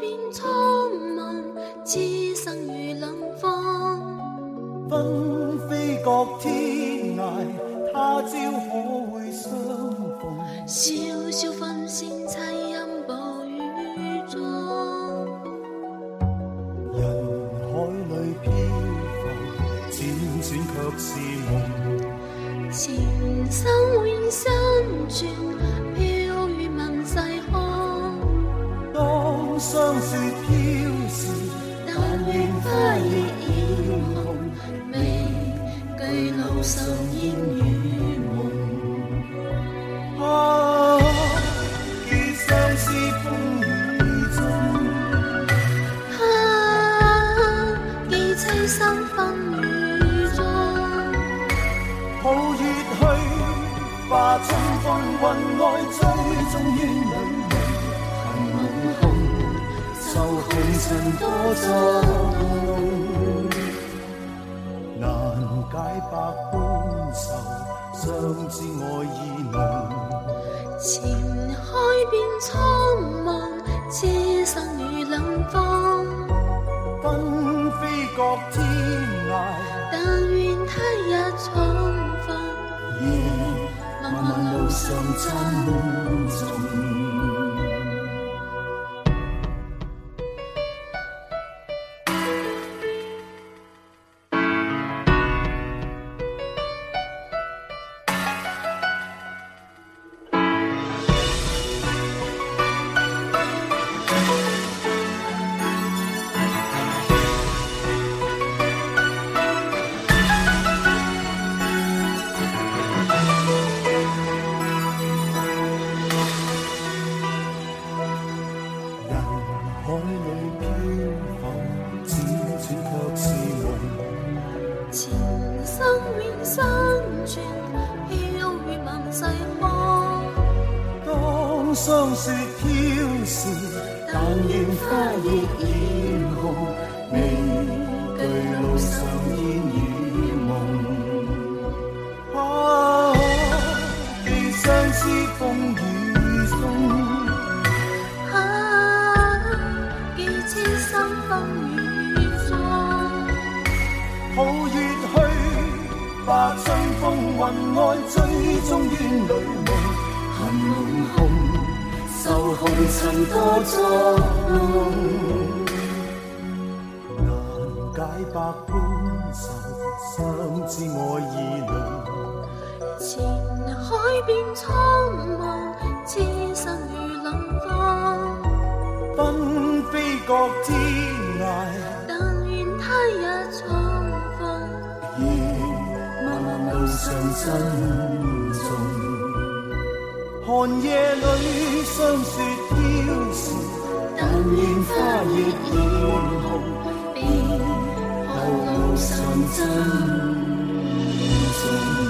变苍茫，此生如冷风。纷飞各天涯，他朝可会相逢？萧萧风声凄阴，暴雨中。人海里飘浮，辗转却是梦。前生永身转。霜雪飘时，但愿花亦艳红，未惧路上烟雨蒙。啊，寄相思风雨中，啊，寄凄心风雨中，抱月去，化春风云外，追踪烟里梦，愁红尘多作弄，难解百般愁，相知爱意浓。前海变苍茫，痴生与冷风。纷飞各天涯，但愿他日重逢，夜漫漫路上珍重。前生永生存，飘于问世空。当霜雪飘时，但愿花亦艳红，未惧路上风云外，追踪烟里梦，恨梦空，愁。红尘多作弄，难解百般愁，相知爱意浓。前海变苍茫，痴心如冷风。纷飞各天涯，但愿他日重漫漫路上珍重。寒夜里霜雪飘时，但愿花亦艳红，别后路上珍重。